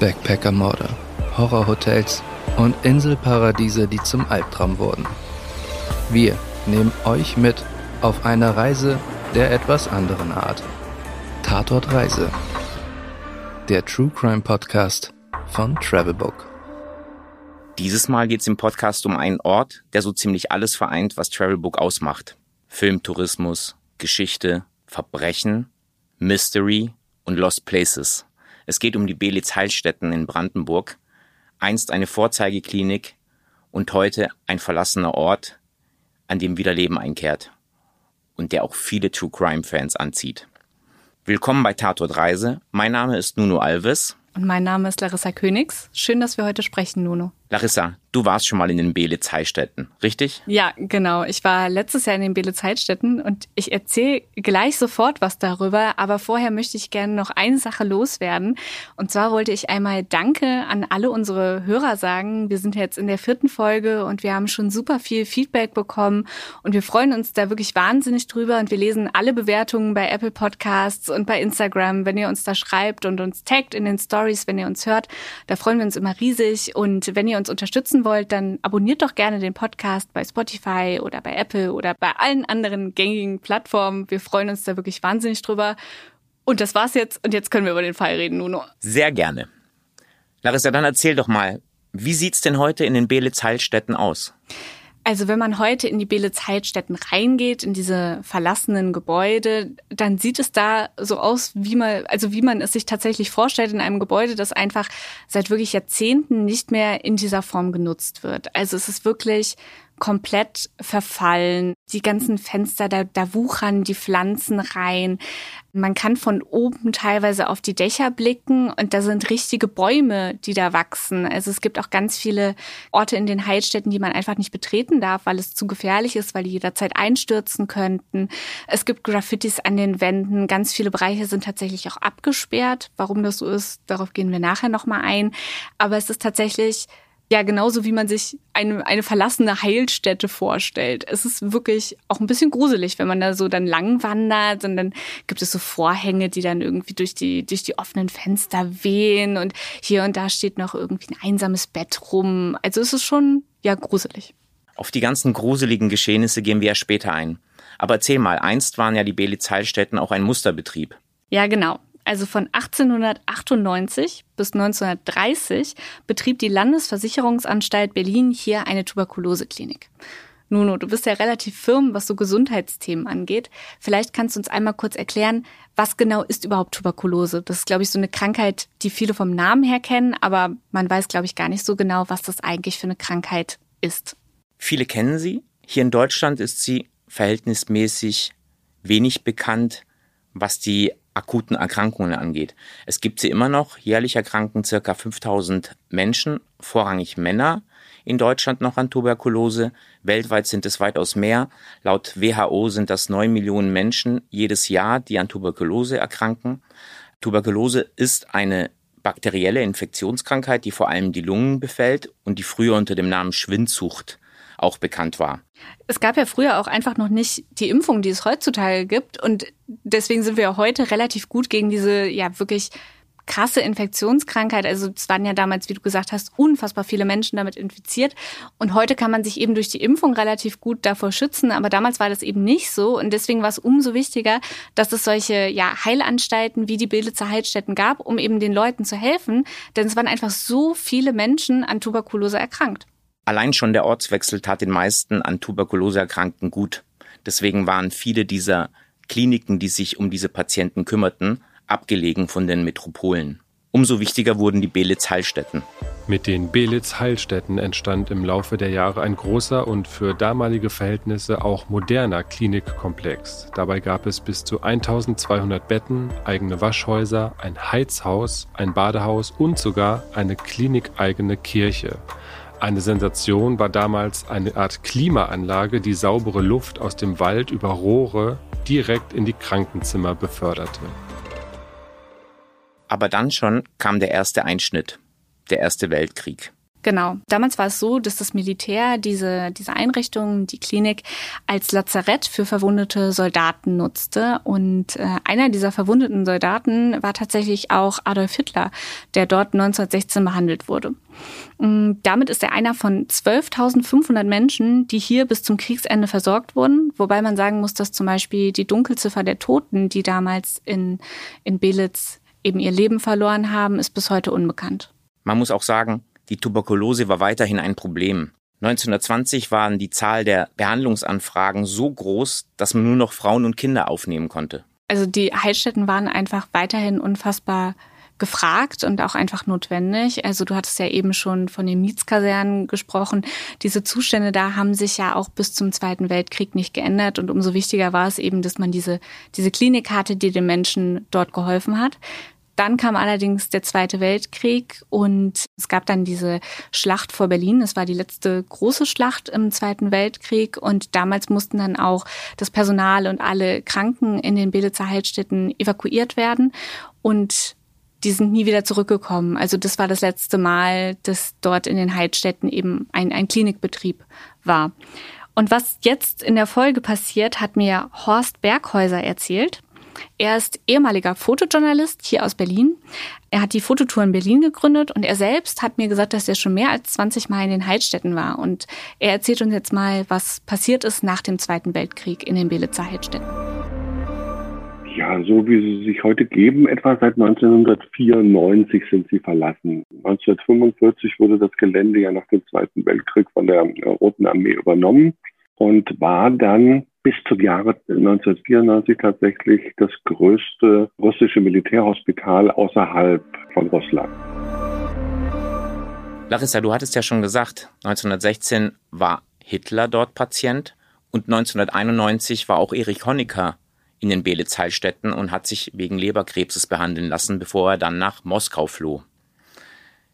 Backpackermorde, Horrorhotels und Inselparadiese, die zum Albtraum wurden. Wir nehmen euch mit auf eine Reise der etwas anderen Art. Tatort Reise. Der True Crime Podcast von Travelbook. Dieses Mal geht es im Podcast um einen Ort, der so ziemlich alles vereint, was Travelbook ausmacht. Filmtourismus, Geschichte, Verbrechen, Mystery und Lost Places. Es geht um die Belitz Heilstätten in Brandenburg, einst eine Vorzeigeklinik und heute ein verlassener Ort, an dem wieder Leben einkehrt und der auch viele True Crime Fans anzieht. Willkommen bei Tatort Reise. Mein Name ist Nuno Alves. Und mein Name ist Larissa Königs. Schön, dass wir heute sprechen, Nuno. Larissa, du warst schon mal in den Belitz Heilstätten, richtig? Ja, genau. Ich war letztes Jahr in den Belitz Heilstätten und ich erzähle gleich sofort was darüber. Aber vorher möchte ich gerne noch eine Sache loswerden. Und zwar wollte ich einmal Danke an alle unsere Hörer sagen. Wir sind jetzt in der vierten Folge und wir haben schon super viel Feedback bekommen und wir freuen uns da wirklich wahnsinnig drüber und wir lesen alle Bewertungen bei Apple Podcasts und bei Instagram, wenn ihr uns da schreibt und uns taggt in den Stories, wenn ihr uns hört. Da freuen wir uns immer riesig und wenn ihr uns unterstützen wollt, dann abonniert doch gerne den Podcast bei Spotify oder bei Apple oder bei allen anderen gängigen Plattformen. Wir freuen uns da wirklich wahnsinnig drüber. Und das war's jetzt. Und jetzt können wir über den Fall reden, Nuno. Sehr gerne. Larissa, dann erzähl doch mal, wie sieht's denn heute in den Belitz-Heilstätten aus? Also wenn man heute in die Belitz-Heilstätten reingeht, in diese verlassenen Gebäude, dann sieht es da so aus, wie man, also wie man es sich tatsächlich vorstellt in einem Gebäude, das einfach seit wirklich Jahrzehnten nicht mehr in dieser Form genutzt wird. Also es ist wirklich komplett verfallen. Die ganzen Fenster, da, da wuchern die Pflanzen rein. Man kann von oben teilweise auf die Dächer blicken und da sind richtige Bäume, die da wachsen. Also es gibt auch ganz viele Orte in den Heilstätten, die man einfach nicht betreten darf, weil es zu gefährlich ist, weil die jederzeit einstürzen könnten. Es gibt Graffitis an den Wänden. Ganz viele Bereiche sind tatsächlich auch abgesperrt. Warum das so ist, darauf gehen wir nachher nochmal ein. Aber es ist tatsächlich ja, genauso wie man sich eine, eine verlassene Heilstätte vorstellt. Es ist wirklich auch ein bisschen gruselig, wenn man da so dann lang wandert und dann gibt es so Vorhänge, die dann irgendwie durch die, durch die offenen Fenster wehen und hier und da steht noch irgendwie ein einsames Bett rum. Also es ist schon, ja, gruselig. Auf die ganzen gruseligen Geschehnisse gehen wir ja später ein. Aber erzähl mal, einst waren ja die Belitz Heilstätten auch ein Musterbetrieb. Ja, genau. Also von 1898 bis 1930 betrieb die Landesversicherungsanstalt Berlin hier eine Tuberkuloseklinik. Nuno, du bist ja relativ firm, was so Gesundheitsthemen angeht. Vielleicht kannst du uns einmal kurz erklären, was genau ist überhaupt Tuberkulose? Das ist, glaube ich, so eine Krankheit, die viele vom Namen her kennen, aber man weiß, glaube ich, gar nicht so genau, was das eigentlich für eine Krankheit ist. Viele kennen sie. Hier in Deutschland ist sie verhältnismäßig wenig bekannt, was die akuten Erkrankungen angeht. Es gibt sie immer noch. Jährlich erkranken circa 5000 Menschen, vorrangig Männer, in Deutschland noch an Tuberkulose. Weltweit sind es weitaus mehr. Laut WHO sind das 9 Millionen Menschen jedes Jahr, die an Tuberkulose erkranken. Tuberkulose ist eine bakterielle Infektionskrankheit, die vor allem die Lungen befällt und die früher unter dem Namen Schwindsucht auch bekannt war. Es gab ja früher auch einfach noch nicht die Impfung, die es heutzutage gibt. Und deswegen sind wir heute relativ gut gegen diese, ja, wirklich krasse Infektionskrankheit. Also es waren ja damals, wie du gesagt hast, unfassbar viele Menschen damit infiziert. Und heute kann man sich eben durch die Impfung relativ gut davor schützen. Aber damals war das eben nicht so. Und deswegen war es umso wichtiger, dass es solche ja, Heilanstalten wie die Bilditzer Heilstätten gab, um eben den Leuten zu helfen. Denn es waren einfach so viele Menschen an Tuberkulose erkrankt. Allein schon der Ortswechsel tat den meisten an Tuberkulose Erkrankten gut. Deswegen waren viele dieser Kliniken, die sich um diese Patienten kümmerten, abgelegen von den Metropolen. Umso wichtiger wurden die Belitz-Heilstätten. Mit den Belitz-Heilstätten entstand im Laufe der Jahre ein großer und für damalige Verhältnisse auch moderner Klinikkomplex. Dabei gab es bis zu 1200 Betten, eigene Waschhäuser, ein Heizhaus, ein Badehaus und sogar eine klinikeigene Kirche. Eine Sensation war damals eine Art Klimaanlage, die saubere Luft aus dem Wald über Rohre direkt in die Krankenzimmer beförderte. Aber dann schon kam der erste Einschnitt, der Erste Weltkrieg. Genau. Damals war es so, dass das Militär diese, diese Einrichtung, die Klinik, als Lazarett für verwundete Soldaten nutzte. Und äh, einer dieser verwundeten Soldaten war tatsächlich auch Adolf Hitler, der dort 1916 behandelt wurde. Und mm, damit ist er einer von 12.500 Menschen, die hier bis zum Kriegsende versorgt wurden. Wobei man sagen muss, dass zum Beispiel die Dunkelziffer der Toten, die damals in, in Belitz eben ihr Leben verloren haben, ist bis heute unbekannt. Man muss auch sagen, die Tuberkulose war weiterhin ein Problem. 1920 waren die Zahl der Behandlungsanfragen so groß, dass man nur noch Frauen und Kinder aufnehmen konnte. Also die Heilstätten waren einfach weiterhin unfassbar gefragt und auch einfach notwendig. Also du hattest ja eben schon von den Mietskasernen gesprochen. Diese Zustände da haben sich ja auch bis zum Zweiten Weltkrieg nicht geändert und umso wichtiger war es eben, dass man diese, diese Klinik hatte, die den Menschen dort geholfen hat. Dann kam allerdings der Zweite Weltkrieg und es gab dann diese Schlacht vor Berlin. Das war die letzte große Schlacht im Zweiten Weltkrieg und damals mussten dann auch das Personal und alle Kranken in den Belitzer Heilstätten evakuiert werden und die sind nie wieder zurückgekommen. Also das war das letzte Mal, dass dort in den Heilstätten eben ein, ein Klinikbetrieb war. Und was jetzt in der Folge passiert, hat mir Horst Berghäuser erzählt. Er ist ehemaliger Fotojournalist hier aus Berlin. Er hat die Fototour in Berlin gegründet und er selbst hat mir gesagt, dass er schon mehr als 20 Mal in den Heilstätten war. Und er erzählt uns jetzt mal, was passiert ist nach dem Zweiten Weltkrieg in den Belitzer Heilstätten. Ja, so wie sie sich heute geben, etwa seit 1994 sind sie verlassen. 1945 wurde das Gelände ja nach dem Zweiten Weltkrieg von der Roten Armee übernommen und war dann bis zum Jahre 1994 tatsächlich das größte russische Militärhospital außerhalb von Russland. Larissa, du hattest ja schon gesagt, 1916 war Hitler dort Patient und 1991 war auch Erich Honecker in den Belitz-Heilstätten und hat sich wegen Leberkrebses behandeln lassen, bevor er dann nach Moskau floh.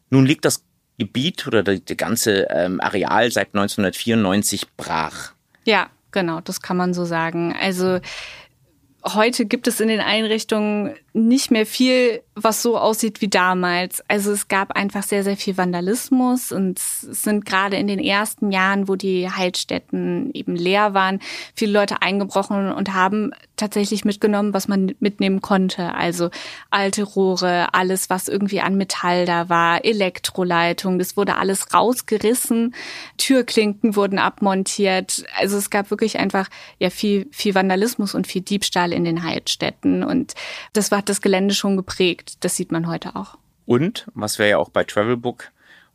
Nun liegt das Gebiet oder das ganze ähm, Areal seit 1994 brach. Ja, genau, das kann man so sagen. Also heute gibt es in den Einrichtungen nicht mehr viel, was so aussieht wie damals. Also es gab einfach sehr, sehr viel Vandalismus und es sind gerade in den ersten Jahren, wo die Heilstätten eben leer waren, viele Leute eingebrochen und haben tatsächlich mitgenommen, was man mitnehmen konnte. Also alte Rohre, alles, was irgendwie an Metall da war, Elektroleitung, das wurde alles rausgerissen, Türklinken wurden abmontiert. Also es gab wirklich einfach ja viel, viel Vandalismus und viel Diebstahl in den Heilstätten und das war hat das Gelände schon geprägt. Das sieht man heute auch. Und, was wir ja auch bei Travelbook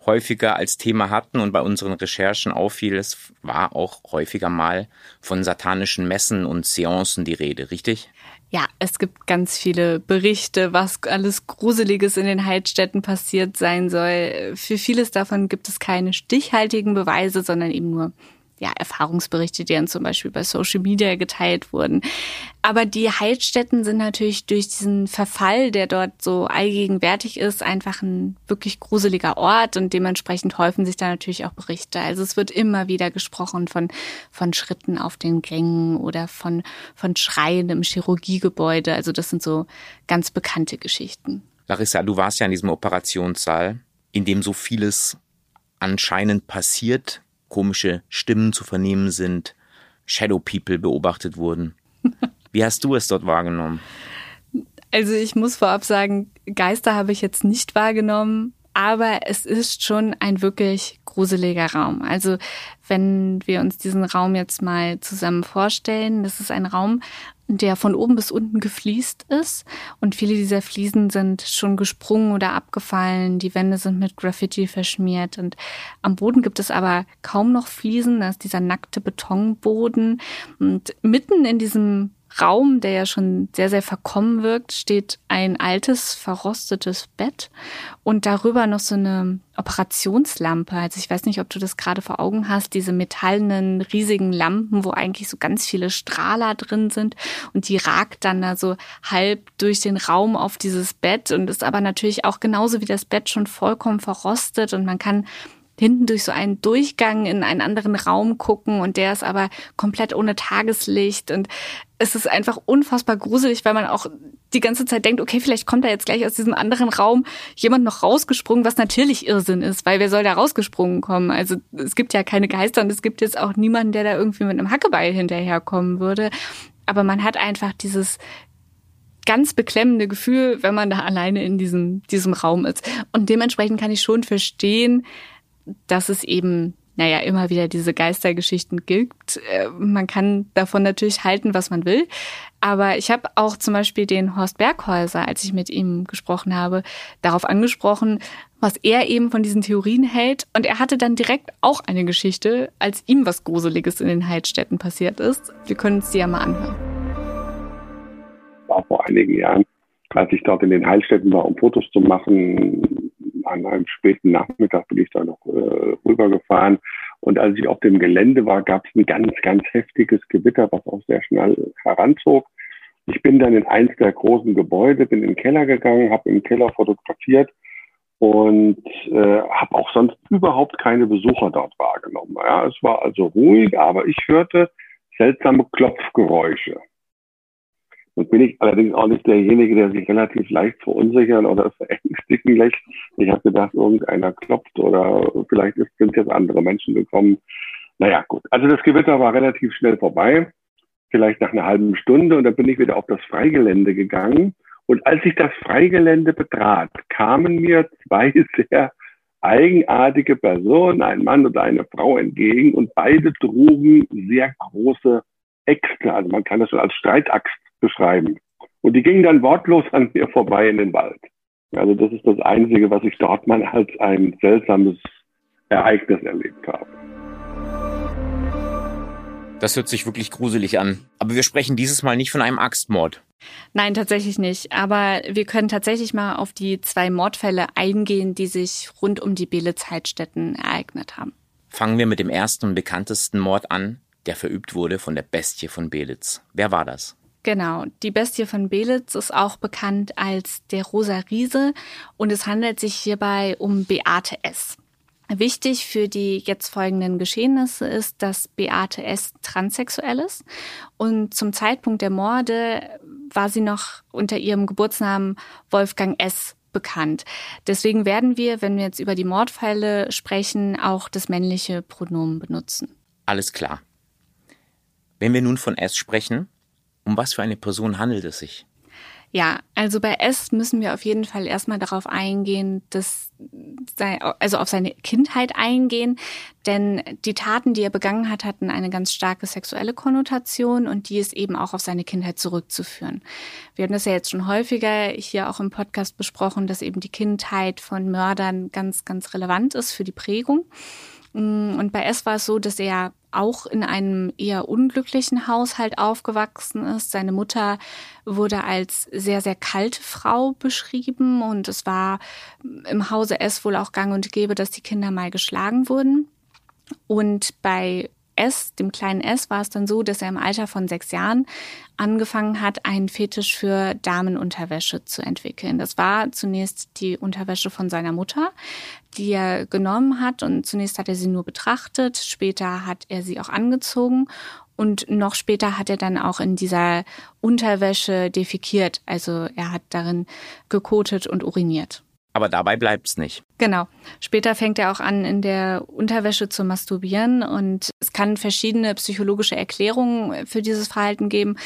häufiger als Thema hatten und bei unseren Recherchen auffiel, es war auch häufiger mal von satanischen Messen und Seancen die Rede, richtig? Ja, es gibt ganz viele Berichte, was alles Gruseliges in den Heilstätten passiert sein soll. Für vieles davon gibt es keine stichhaltigen Beweise, sondern eben nur ja, Erfahrungsberichte, die dann zum Beispiel bei Social Media geteilt wurden. Aber die Heilstätten sind natürlich durch diesen Verfall, der dort so allgegenwärtig ist, einfach ein wirklich gruseliger Ort und dementsprechend häufen sich da natürlich auch Berichte. Also es wird immer wieder gesprochen von, von Schritten auf den Gängen oder von, von Schreien im Chirurgiegebäude. Also das sind so ganz bekannte Geschichten. Larissa, du warst ja in diesem Operationssaal, in dem so vieles anscheinend passiert komische Stimmen zu vernehmen sind, Shadow People beobachtet wurden. Wie hast du es dort wahrgenommen? Also ich muss vorab sagen, Geister habe ich jetzt nicht wahrgenommen, aber es ist schon ein wirklich gruseliger Raum. Also wenn wir uns diesen Raum jetzt mal zusammen vorstellen, das ist ein Raum, der von oben bis unten gefliest ist. Und viele dieser Fliesen sind schon gesprungen oder abgefallen. Die Wände sind mit Graffiti verschmiert. Und am Boden gibt es aber kaum noch Fliesen. Da ist dieser nackte Betonboden. Und mitten in diesem Raum, der ja schon sehr, sehr verkommen wirkt, steht ein altes, verrostetes Bett und darüber noch so eine Operationslampe. Also ich weiß nicht, ob du das gerade vor Augen hast, diese metallenen, riesigen Lampen, wo eigentlich so ganz viele Strahler drin sind und die ragt dann da so halb durch den Raum auf dieses Bett und ist aber natürlich auch genauso wie das Bett schon vollkommen verrostet und man kann hinten durch so einen Durchgang in einen anderen Raum gucken und der ist aber komplett ohne Tageslicht und es ist einfach unfassbar gruselig, weil man auch die ganze Zeit denkt, okay, vielleicht kommt da jetzt gleich aus diesem anderen Raum jemand noch rausgesprungen, was natürlich Irrsinn ist, weil wer soll da rausgesprungen kommen? Also es gibt ja keine Geister und es gibt jetzt auch niemanden, der da irgendwie mit einem Hackebeil hinterherkommen würde. Aber man hat einfach dieses ganz beklemmende Gefühl, wenn man da alleine in diesem, diesem Raum ist. Und dementsprechend kann ich schon verstehen, dass es eben naja, immer wieder diese Geistergeschichten gibt. Äh, man kann davon natürlich halten, was man will. Aber ich habe auch zum Beispiel den Horst Berghäuser, als ich mit ihm gesprochen habe, darauf angesprochen, was er eben von diesen Theorien hält. Und er hatte dann direkt auch eine Geschichte, als ihm was Gruseliges in den Heilstätten passiert ist. Wir können uns die ja mal anhören. War vor einigen Jahren, als ich dort in den Heilstätten war, um Fotos zu machen, an einem späten Nachmittag bin ich da noch äh, rübergefahren. Und als ich auf dem Gelände war, gab es ein ganz, ganz heftiges Gewitter, was auch sehr schnell heranzog. Ich bin dann in eins der großen Gebäude, bin in den Keller gegangen, habe im Keller fotografiert und äh, habe auch sonst überhaupt keine Besucher dort wahrgenommen. Ja, es war also ruhig, aber ich hörte seltsame Klopfgeräusche. Und bin ich allerdings auch nicht derjenige, der sich relativ leicht verunsichern oder verängstigen lässt. Ich habe gedacht, irgendeiner klopft oder vielleicht sind jetzt andere Menschen gekommen. Naja, gut. Also das Gewitter war relativ schnell vorbei, vielleicht nach einer halben Stunde. Und dann bin ich wieder auf das Freigelände gegangen. Und als ich das Freigelände betrat, kamen mir zwei sehr eigenartige Personen, ein Mann und eine Frau entgegen und beide trugen sehr große Äxte. Also man kann das schon als Streitaxt beschreiben. Und die gingen dann wortlos an mir vorbei in den Wald. Also das ist das Einzige, was ich dort mal als ein seltsames Ereignis erlebt habe. Das hört sich wirklich gruselig an. Aber wir sprechen dieses Mal nicht von einem Axtmord. Nein, tatsächlich nicht. Aber wir können tatsächlich mal auf die zwei Mordfälle eingehen, die sich rund um die Beelitz-Heidstätten ereignet haben. Fangen wir mit dem ersten und bekanntesten Mord an, der verübt wurde von der Bestie von Belitz. Wer war das? Genau, die Bestie von Belitz ist auch bekannt als der Rosa Riese und es handelt sich hierbei um Beate S. Wichtig für die jetzt folgenden Geschehnisse ist, dass Beate S. transsexuell ist und zum Zeitpunkt der Morde war sie noch unter ihrem Geburtsnamen Wolfgang S. bekannt. Deswegen werden wir, wenn wir jetzt über die Mordfälle sprechen, auch das männliche Pronomen benutzen. Alles klar. Wenn wir nun von S sprechen, um was für eine Person handelt es sich? Ja, also bei S müssen wir auf jeden Fall erstmal darauf eingehen, dass also auf seine Kindheit eingehen, denn die Taten, die er begangen hat, hatten eine ganz starke sexuelle Konnotation und die ist eben auch auf seine Kindheit zurückzuführen. Wir haben das ja jetzt schon häufiger hier auch im Podcast besprochen, dass eben die Kindheit von Mördern ganz, ganz relevant ist für die Prägung. Und bei S war es so, dass er auch in einem eher unglücklichen Haushalt aufgewachsen ist. Seine Mutter wurde als sehr, sehr kalte Frau beschrieben und es war im Hause S wohl auch gang und gäbe, dass die Kinder mal geschlagen wurden. Und bei S, dem kleinen S, war es dann so, dass er im Alter von sechs Jahren angefangen hat, einen Fetisch für Damenunterwäsche zu entwickeln. Das war zunächst die Unterwäsche von seiner Mutter, die er genommen hat und zunächst hat er sie nur betrachtet, später hat er sie auch angezogen und noch später hat er dann auch in dieser Unterwäsche defekiert, also er hat darin gekotet und uriniert. Aber dabei bleibt's nicht. Genau. Später fängt er auch an, in der Unterwäsche zu masturbieren und es kann verschiedene psychologische Erklärungen für dieses Verhalten geben.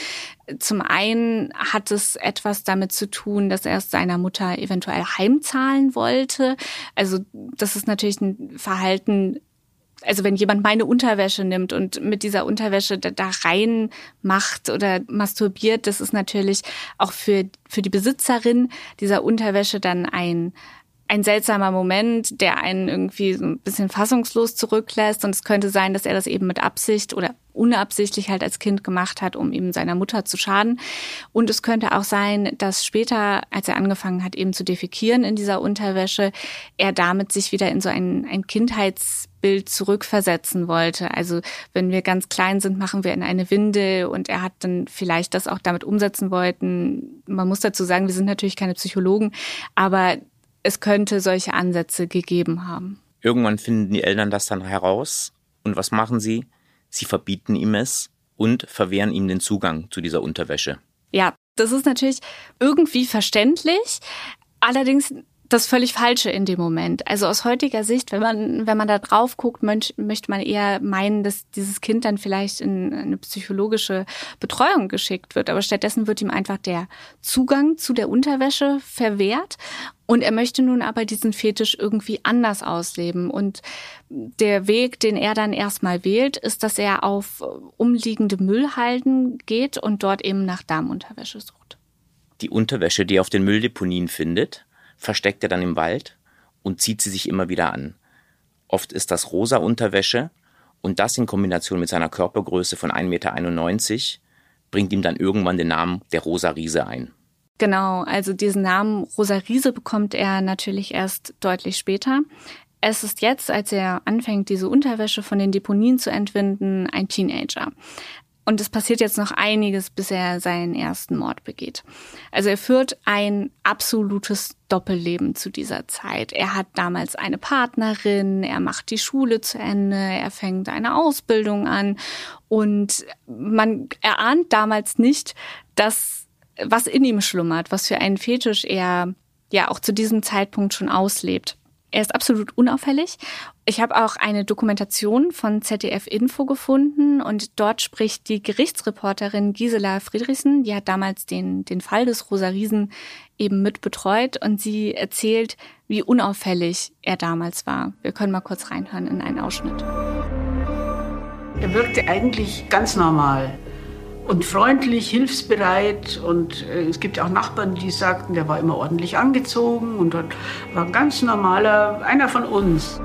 Zum einen hat es etwas damit zu tun, dass er es seiner Mutter eventuell heimzahlen wollte. Also das ist natürlich ein Verhalten, also wenn jemand meine Unterwäsche nimmt und mit dieser Unterwäsche da, da rein macht oder masturbiert, das ist natürlich auch für, für die Besitzerin dieser Unterwäsche dann ein, ein seltsamer Moment, der einen irgendwie so ein bisschen fassungslos zurücklässt. Und es könnte sein, dass er das eben mit Absicht oder unabsichtlich halt als Kind gemacht hat, um eben seiner Mutter zu schaden. Und es könnte auch sein, dass später, als er angefangen hat, eben zu defekieren in dieser Unterwäsche, er damit sich wieder in so ein, ein Kindheitsbild zurückversetzen wollte. Also wenn wir ganz klein sind, machen wir in eine Windel und er hat dann vielleicht das auch damit umsetzen wollten. Man muss dazu sagen, wir sind natürlich keine Psychologen, aber es könnte solche Ansätze gegeben haben. Irgendwann finden die Eltern das dann heraus. Und was machen sie? Sie verbieten ihm es und verwehren ihm den Zugang zu dieser Unterwäsche. Ja, das ist natürlich irgendwie verständlich. Allerdings das völlig Falsche in dem Moment. Also aus heutiger Sicht, wenn man, wenn man da drauf guckt, möchte man eher meinen, dass dieses Kind dann vielleicht in eine psychologische Betreuung geschickt wird. Aber stattdessen wird ihm einfach der Zugang zu der Unterwäsche verwehrt. Und er möchte nun aber diesen Fetisch irgendwie anders ausleben. Und der Weg, den er dann erstmal wählt, ist, dass er auf umliegende Müllhalden geht und dort eben nach Darmunterwäsche sucht. Die Unterwäsche, die er auf den Mülldeponien findet, versteckt er dann im Wald und zieht sie sich immer wieder an. Oft ist das rosa Unterwäsche und das in Kombination mit seiner Körpergröße von 1,91 Meter bringt ihm dann irgendwann den Namen der Rosa Riese ein. Genau, also diesen Namen Rosa Riese bekommt er natürlich erst deutlich später. Es ist jetzt, als er anfängt, diese Unterwäsche von den Deponien zu entwinden, ein Teenager. Und es passiert jetzt noch einiges, bis er seinen ersten Mord begeht. Also er führt ein absolutes Doppelleben zu dieser Zeit. Er hat damals eine Partnerin, er macht die Schule zu Ende, er fängt eine Ausbildung an und man erahnt damals nicht, dass was in ihm schlummert, was für einen Fetisch er ja auch zu diesem Zeitpunkt schon auslebt. Er ist absolut unauffällig. Ich habe auch eine Dokumentation von ZDF Info gefunden und dort spricht die Gerichtsreporterin Gisela Friedrichsen, die hat damals den, den Fall des Rosa Riesen eben mit betreut und sie erzählt, wie unauffällig er damals war. Wir können mal kurz reinhören in einen Ausschnitt. Er wirkte eigentlich ganz normal und freundlich, hilfsbereit. Und äh, es gibt ja auch Nachbarn, die sagten, der war immer ordentlich angezogen und war ein ganz normaler, einer von uns.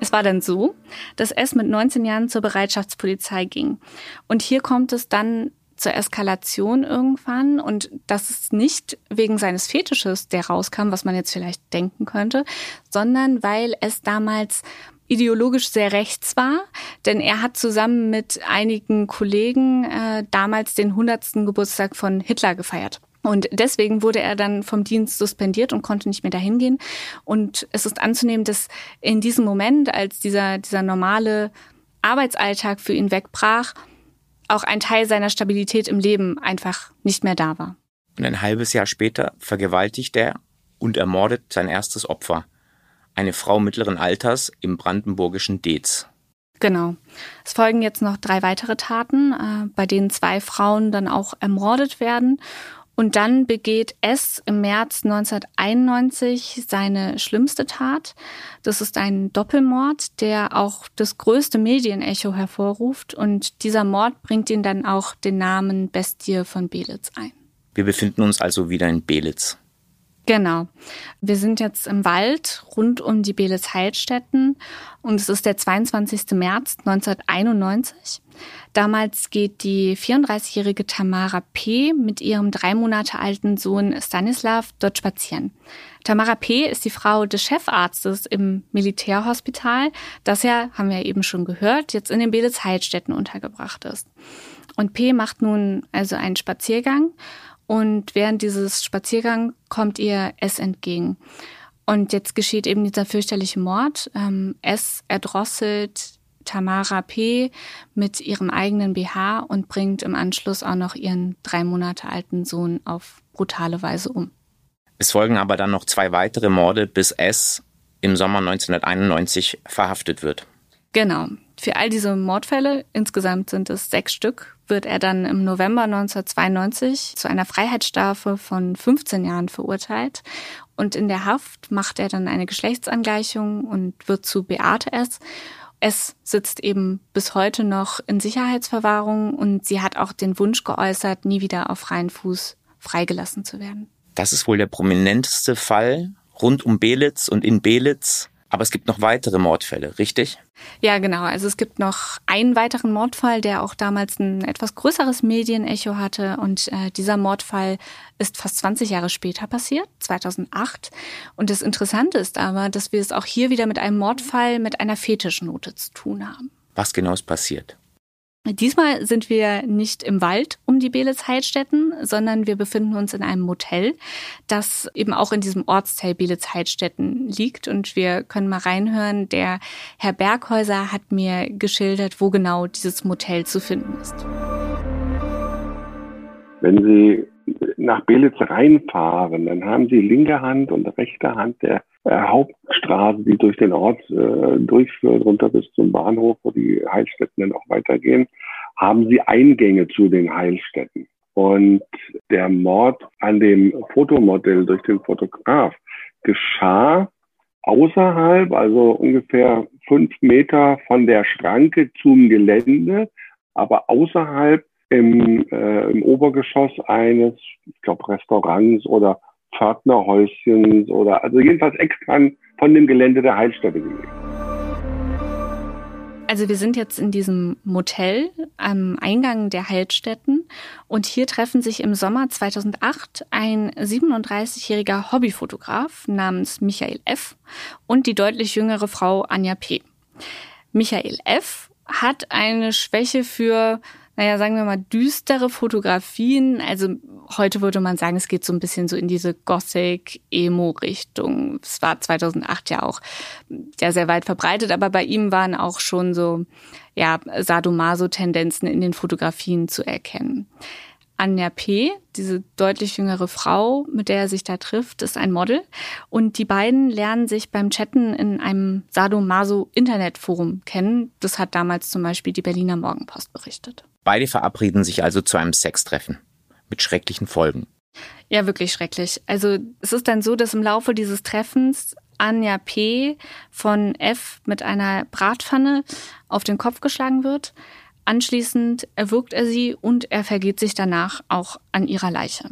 Es war dann so, dass es mit 19 Jahren zur Bereitschaftspolizei ging. Und hier kommt es dann zur Eskalation irgendwann und das ist nicht wegen seines Fetisches, der rauskam, was man jetzt vielleicht denken könnte, sondern weil es damals ideologisch sehr rechts war, denn er hat zusammen mit einigen Kollegen äh, damals den 100. Geburtstag von Hitler gefeiert. Und deswegen wurde er dann vom Dienst suspendiert und konnte nicht mehr dahin gehen. Und es ist anzunehmen, dass in diesem Moment, als dieser, dieser normale Arbeitsalltag für ihn wegbrach, auch ein Teil seiner Stabilität im Leben einfach nicht mehr da war. Und ein halbes Jahr später vergewaltigt er und ermordet sein erstes Opfer eine Frau mittleren Alters im brandenburgischen Dez. Genau. Es folgen jetzt noch drei weitere Taten, äh, bei denen zwei Frauen dann auch ermordet werden. Und dann begeht S im März 1991 seine schlimmste Tat. Das ist ein Doppelmord, der auch das größte Medienecho hervorruft. Und dieser Mord bringt ihn dann auch den Namen Bestie von Belitz ein. Wir befinden uns also wieder in Belitz. Genau. Wir sind jetzt im Wald rund um die Belitz-Heilstätten und es ist der 22. März 1991. Damals geht die 34-jährige Tamara P. mit ihrem drei Monate alten Sohn Stanislav dort spazieren. Tamara P. ist die Frau des Chefarztes im Militärhospital, das ja, haben wir eben schon gehört, jetzt in den Belitz-Heilstätten untergebracht ist. Und P. macht nun also einen Spaziergang und während dieses Spaziergangs kommt ihr S entgegen. Und jetzt geschieht eben dieser fürchterliche Mord. Ähm, S erdrosselt Tamara P. mit ihrem eigenen BH und bringt im Anschluss auch noch ihren drei Monate alten Sohn auf brutale Weise um. Es folgen aber dann noch zwei weitere Morde, bis S. im Sommer 1991 verhaftet wird. Genau. Für all diese Mordfälle, insgesamt sind es sechs Stück, wird er dann im November 1992 zu einer Freiheitsstrafe von 15 Jahren verurteilt. Und in der Haft macht er dann eine Geschlechtsangleichung und wird zu Beate S. Es sitzt eben bis heute noch in Sicherheitsverwahrung und sie hat auch den Wunsch geäußert, nie wieder auf freien Fuß freigelassen zu werden. Das ist wohl der prominenteste Fall rund um Belitz und in Belitz. Aber es gibt noch weitere Mordfälle, richtig? Ja, genau. Also es gibt noch einen weiteren Mordfall, der auch damals ein etwas größeres Medienecho hatte. Und äh, dieser Mordfall ist fast 20 Jahre später passiert, 2008. Und das Interessante ist aber, dass wir es auch hier wieder mit einem Mordfall mit einer Fetischnote zu tun haben. Was genau ist passiert? Diesmal sind wir nicht im Wald um die Belitz-Heidstätten, sondern wir befinden uns in einem Motel, das eben auch in diesem Ortsteil Belitz-Heidstätten liegt. Und wir können mal reinhören. Der Herr Berghäuser hat mir geschildert, wo genau dieses Motel zu finden ist. Wenn Sie nach Belitz reinfahren, dann haben Sie linke Hand und rechte Hand der äh, Hauptstraße, die durch den Ort äh, durchführt, runter bis zum Bahnhof, wo die Heilstätten dann auch weitergehen, haben sie Eingänge zu den Heilstätten. Und der Mord an dem Fotomodell durch den Fotograf geschah außerhalb, also ungefähr fünf Meter von der Schranke zum Gelände, aber außerhalb im, äh, im Obergeschoss eines, ich glaube, Restaurants oder Pförtnerhäuschens oder also jedenfalls extra von dem Gelände der Heilstätte gelegt. Also wir sind jetzt in diesem Motel am Eingang der Heilstätten und hier treffen sich im Sommer 2008 ein 37-jähriger Hobbyfotograf namens Michael F. und die deutlich jüngere Frau Anja P. Michael F. hat eine Schwäche für naja, sagen wir mal, düstere Fotografien. Also heute würde man sagen, es geht so ein bisschen so in diese Gothic-Emo-Richtung. Es war 2008 ja auch ja, sehr weit verbreitet, aber bei ihm waren auch schon so, ja, Sadomaso-Tendenzen in den Fotografien zu erkennen. Anja P., diese deutlich jüngere Frau, mit der er sich da trifft, ist ein Model. Und die beiden lernen sich beim Chatten in einem Sadomaso-Internetforum kennen. Das hat damals zum Beispiel die Berliner Morgenpost berichtet. Beide verabreden sich also zu einem Sextreffen. Mit schrecklichen Folgen. Ja, wirklich schrecklich. Also es ist dann so, dass im Laufe dieses Treffens Anja P. von F. mit einer Bratpfanne auf den Kopf geschlagen wird. Anschließend erwürgt er sie und er vergeht sich danach auch an ihrer Leiche.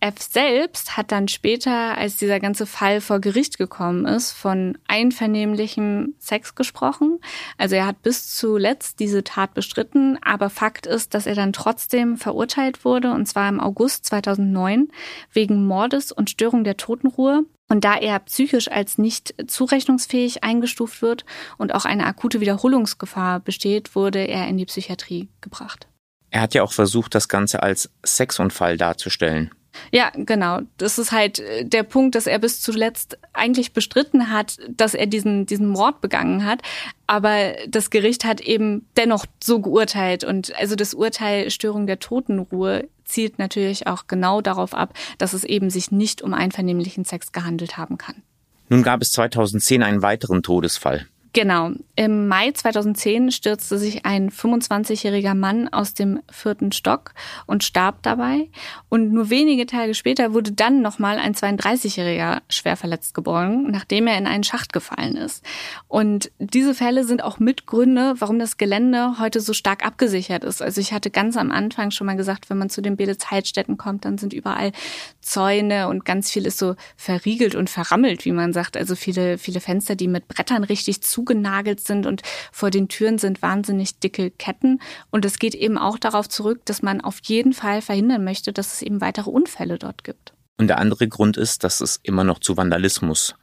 F selbst hat dann später, als dieser ganze Fall vor Gericht gekommen ist, von einvernehmlichem Sex gesprochen. Also er hat bis zuletzt diese Tat bestritten, aber Fakt ist, dass er dann trotzdem verurteilt wurde, und zwar im August 2009 wegen Mordes und Störung der Totenruhe. Und da er psychisch als nicht zurechnungsfähig eingestuft wird und auch eine akute Wiederholungsgefahr besteht, wurde er in die Psychiatrie gebracht. Er hat ja auch versucht, das Ganze als Sexunfall darzustellen. Ja, genau. Das ist halt äh, der Punkt, dass er bis zuletzt eigentlich bestritten hat, dass er diesen, diesen Mord begangen hat. Aber das Gericht hat eben dennoch so geurteilt. Und also das Urteil Störung der Totenruhe zielt natürlich auch genau darauf ab, dass es eben sich nicht um einvernehmlichen Sex gehandelt haben kann. Nun gab es 2010 einen weiteren Todesfall. Genau. Im Mai 2010 stürzte sich ein 25-jähriger Mann aus dem vierten Stock und starb dabei. Und nur wenige Tage später wurde dann nochmal ein 32-jähriger schwer verletzt geborgen, nachdem er in einen Schacht gefallen ist. Und diese Fälle sind auch Mitgründe, warum das Gelände heute so stark abgesichert ist. Also ich hatte ganz am Anfang schon mal gesagt, wenn man zu den Belitz-Heidstätten kommt, dann sind überall Zäune und ganz viel ist so verriegelt und verrammelt, wie man sagt. Also viele, viele Fenster, die mit Brettern richtig zu zugenagelt sind und vor den Türen sind wahnsinnig dicke Ketten. Und es geht eben auch darauf zurück, dass man auf jeden Fall verhindern möchte, dass es eben weitere Unfälle dort gibt. Und der andere Grund ist, dass es immer noch zu Vandalismus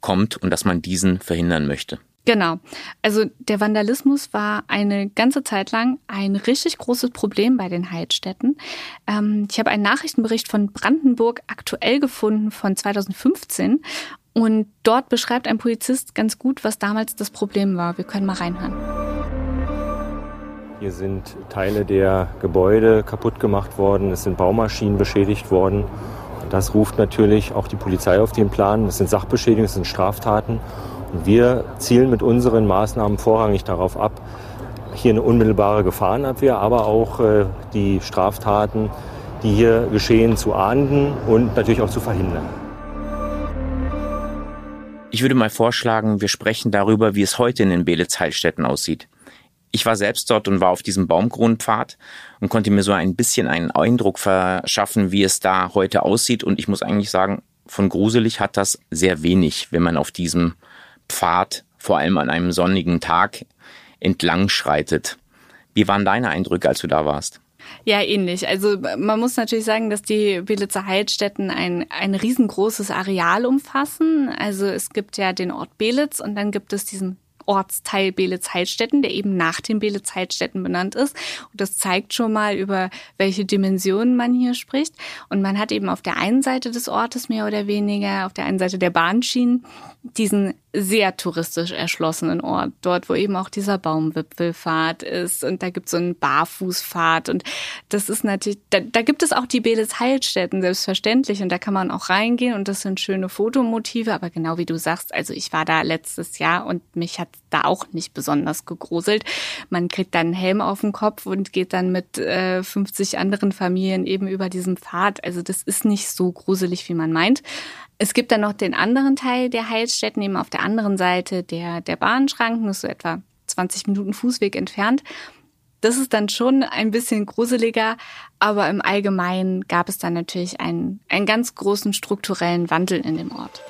kommt und dass man diesen verhindern möchte. Genau. Also der Vandalismus war eine ganze Zeit lang ein richtig großes Problem bei den Heidstätten. Ähm, ich habe einen Nachrichtenbericht von Brandenburg aktuell gefunden von 2015 und dort beschreibt ein Polizist ganz gut, was damals das Problem war. Wir können mal reinhören. Hier sind Teile der Gebäude kaputt gemacht worden, es sind Baumaschinen beschädigt worden. Das ruft natürlich auch die Polizei auf den Plan. Das sind Sachbeschädigungen, das sind Straftaten. Und wir zielen mit unseren Maßnahmen vorrangig darauf ab, hier eine unmittelbare Gefahrenabwehr, aber auch äh, die Straftaten, die hier geschehen, zu ahnden und natürlich auch zu verhindern. Ich würde mal vorschlagen, wir sprechen darüber, wie es heute in den Belitz-Heilstätten aussieht. Ich war selbst dort und war auf diesem Baumkronenpfad und konnte mir so ein bisschen einen Eindruck verschaffen, wie es da heute aussieht. Und ich muss eigentlich sagen, von gruselig hat das sehr wenig, wenn man auf diesem Pfad, vor allem an einem sonnigen Tag, entlang schreitet. Wie waren deine Eindrücke, als du da warst? Ja, ähnlich. Also man muss natürlich sagen, dass die Belitzer Heilstätten ein, ein riesengroßes Areal umfassen. Also es gibt ja den Ort Belitz und dann gibt es diesen Ortsteil Beelitz-Heilstätten, der eben nach den Beelitz-Heilstätten benannt ist. Und das zeigt schon mal, über welche Dimensionen man hier spricht. Und man hat eben auf der einen Seite des Ortes mehr oder weniger, auf der einen Seite der Bahnschienen, diesen sehr touristisch erschlossenen Ort, dort wo eben auch dieser Baumwipfelfahrt ist. Und da gibt es so einen Barfußpfad. Und das ist natürlich, da, da gibt es auch die Beles Heilstätten, selbstverständlich. Und da kann man auch reingehen. Und das sind schöne Fotomotive, aber genau wie du sagst, also ich war da letztes Jahr und mich hat da auch nicht besonders gegruselt. Man kriegt dann einen Helm auf den Kopf und geht dann mit äh, 50 anderen Familien eben über diesen Pfad, also das ist nicht so gruselig, wie man meint. Es gibt dann noch den anderen Teil der Heilstätten, eben auf der anderen Seite der, der Bahnschranken, das ist so etwa 20 Minuten Fußweg entfernt. Das ist dann schon ein bisschen gruseliger, aber im Allgemeinen gab es dann natürlich einen, einen ganz großen strukturellen Wandel in dem Ort.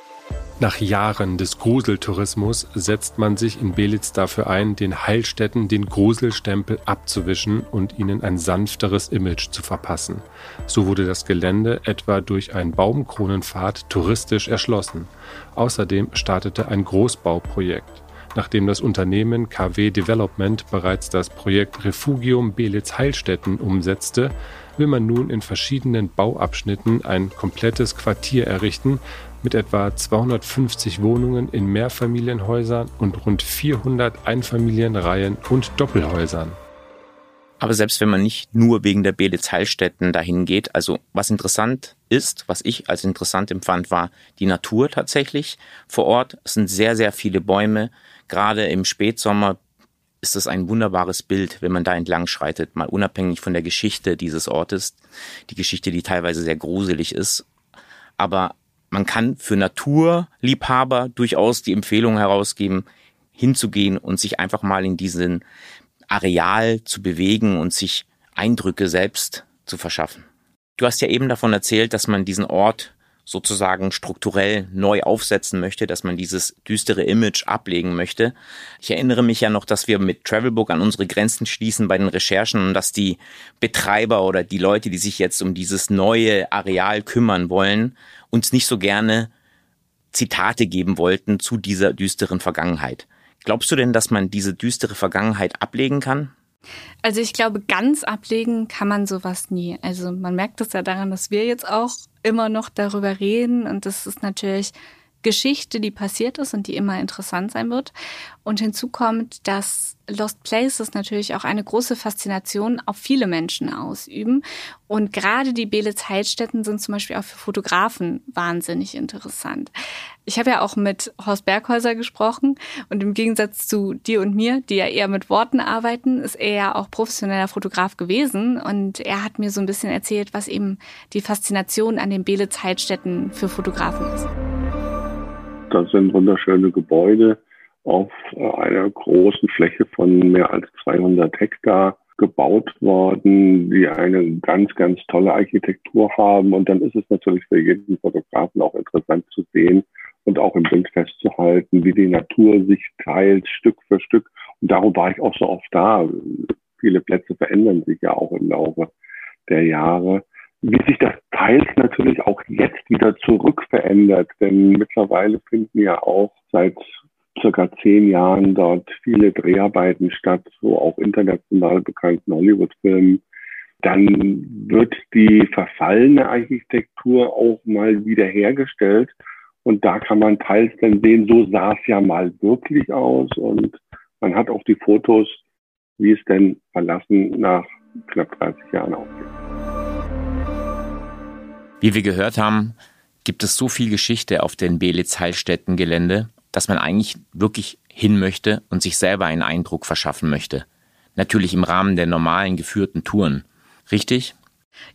Nach Jahren des Gruseltourismus setzt man sich in Belitz dafür ein, den Heilstätten den Gruselstempel abzuwischen und ihnen ein sanfteres Image zu verpassen. So wurde das Gelände etwa durch einen Baumkronenpfad touristisch erschlossen. Außerdem startete ein Großbauprojekt. Nachdem das Unternehmen KW Development bereits das Projekt Refugium Belitz Heilstätten umsetzte, will man nun in verschiedenen Bauabschnitten ein komplettes Quartier errichten, mit etwa 250 Wohnungen in Mehrfamilienhäusern und rund 400 Einfamilienreihen und Doppelhäusern. Aber selbst wenn man nicht nur wegen der Belitz Heilstätten dahin geht, also was interessant ist, was ich als interessant empfand, war die Natur tatsächlich vor Ort. Sind sehr, sehr viele Bäume. Gerade im Spätsommer ist es ein wunderbares Bild, wenn man da entlang schreitet, mal unabhängig von der Geschichte dieses Ortes. Die Geschichte, die teilweise sehr gruselig ist. Aber man kann für Naturliebhaber durchaus die Empfehlung herausgeben, hinzugehen und sich einfach mal in diesen Areal zu bewegen und sich Eindrücke selbst zu verschaffen. Du hast ja eben davon erzählt, dass man diesen Ort sozusagen strukturell neu aufsetzen möchte, dass man dieses düstere Image ablegen möchte. Ich erinnere mich ja noch, dass wir mit Travelbook an unsere Grenzen schließen bei den Recherchen und dass die Betreiber oder die Leute, die sich jetzt um dieses neue Areal kümmern wollen, uns nicht so gerne Zitate geben wollten zu dieser düsteren Vergangenheit. Glaubst du denn, dass man diese düstere Vergangenheit ablegen kann? Also ich glaube, ganz ablegen kann man sowas nie. Also man merkt es ja daran, dass wir jetzt auch immer noch darüber reden und das ist natürlich Geschichte, die passiert ist und die immer interessant sein wird. Und hinzu kommt, dass Lost Places natürlich auch eine große Faszination auf viele Menschen ausüben. Und gerade die Belitz Heilstätten sind zum Beispiel auch für Fotografen wahnsinnig interessant. Ich habe ja auch mit Horst Berghäuser gesprochen und im Gegensatz zu dir und mir, die ja eher mit Worten arbeiten, ist er ja auch professioneller Fotograf gewesen und er hat mir so ein bisschen erzählt, was eben die Faszination an den Belitz Heilstätten für Fotografen ist. Das sind wunderschöne Gebäude auf äh, einer großen Fläche von mehr als 200 Hektar gebaut worden, die eine ganz, ganz tolle Architektur haben. Und dann ist es natürlich für jeden Fotografen auch interessant zu sehen und auch im Bild festzuhalten, wie die Natur sich teilt, Stück für Stück. Und darum war ich auch so oft da. Viele Plätze verändern sich ja auch im Laufe der Jahre wie sich das teils natürlich auch jetzt wieder zurück verändert. Denn mittlerweile finden ja auch seit circa zehn Jahren dort viele Dreharbeiten statt, so auch international bekannten Hollywood-Filmen. Dann wird die verfallene Architektur auch mal wieder hergestellt. Und da kann man teils dann sehen, so sah es ja mal wirklich aus. Und man hat auch die Fotos, wie es denn verlassen nach knapp 30 Jahren aussieht. Wie wir gehört haben, gibt es so viel Geschichte auf den Belitz-Heilstätten-Gelände, dass man eigentlich wirklich hin möchte und sich selber einen Eindruck verschaffen möchte. Natürlich im Rahmen der normalen geführten Touren. Richtig?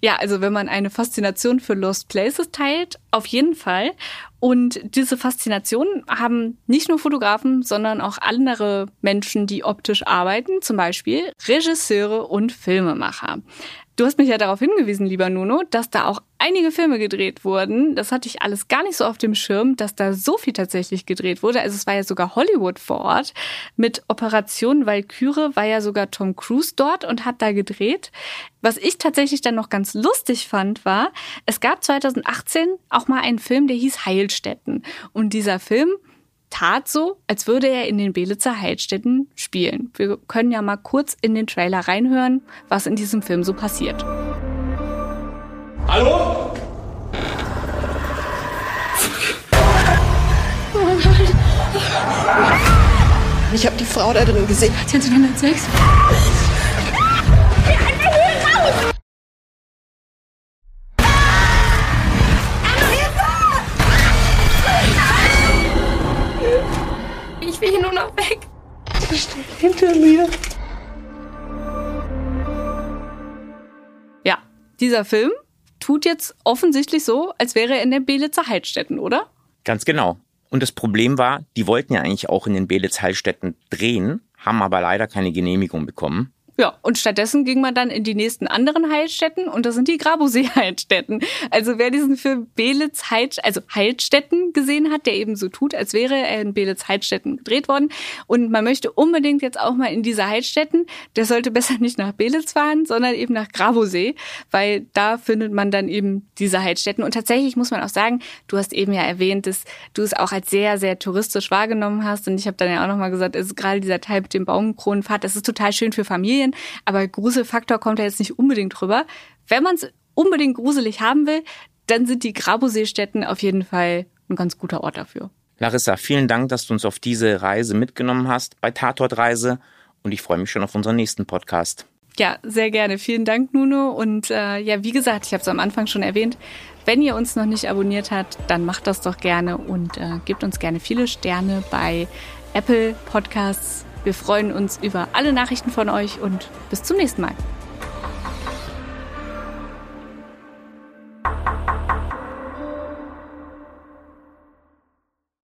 Ja, also wenn man eine Faszination für Lost Places teilt, auf jeden Fall. Und diese Faszination haben nicht nur Fotografen, sondern auch andere Menschen, die optisch arbeiten, zum Beispiel Regisseure und Filmemacher. Du hast mich ja darauf hingewiesen, lieber Nuno, dass da auch einige Filme gedreht wurden. Das hatte ich alles gar nicht so auf dem Schirm, dass da so viel tatsächlich gedreht wurde. Also es war ja sogar Hollywood vor Ort. Mit Operation Valkyrie war ja sogar Tom Cruise dort und hat da gedreht. Was ich tatsächlich dann noch ganz lustig fand, war, es gab 2018 auch mal einen Film, der hieß Heilstätten. Und dieser Film tat so, als würde er in den Belitzer Heilstätten spielen. Wir können ja mal kurz in den Trailer reinhören, was in diesem Film so passiert. Hallo? Ich habe die Frau da drin gesehen. Sie hat 106. Ich dieser Film tut jetzt offensichtlich so, als wäre er in der Belitzer Heilstätten, oder? Ganz genau. Und das Problem war, die wollten ja eigentlich auch in den Belitz-Heilstätten drehen, haben aber leider keine Genehmigung bekommen. Ja, und stattdessen ging man dann in die nächsten anderen Heilstätten und das sind die Grabosee-Heilstätten. Also wer diesen Film Belitz Heil, also Heilstätten gesehen hat, der eben so tut, als wäre er in Belitz Heilstätten gedreht worden. Und man möchte unbedingt jetzt auch mal in diese Heilstätten, der sollte besser nicht nach Belitz fahren, sondern eben nach Grabosee, weil da findet man dann eben diese Heilstätten. Und tatsächlich muss man auch sagen, du hast eben ja erwähnt, dass du es auch als sehr, sehr touristisch wahrgenommen hast. Und ich habe dann ja auch nochmal gesagt, es ist gerade dieser Teil mit dem Baumkronenpfad, das ist total schön für Familien, aber Gruselfaktor kommt ja jetzt nicht unbedingt drüber. Wenn man es unbedingt gruselig haben will, dann sind die Graboseestätten auf jeden Fall ein ganz guter Ort dafür. Larissa, vielen Dank, dass du uns auf diese Reise mitgenommen hast bei Tatortreise und ich freue mich schon auf unseren nächsten Podcast. Ja, sehr gerne. Vielen Dank, Nuno. Und äh, ja, wie gesagt, ich habe es am Anfang schon erwähnt, wenn ihr uns noch nicht abonniert habt, dann macht das doch gerne und äh, gebt uns gerne viele Sterne bei Apple Podcasts, wir freuen uns über alle Nachrichten von euch und bis zum nächsten Mal.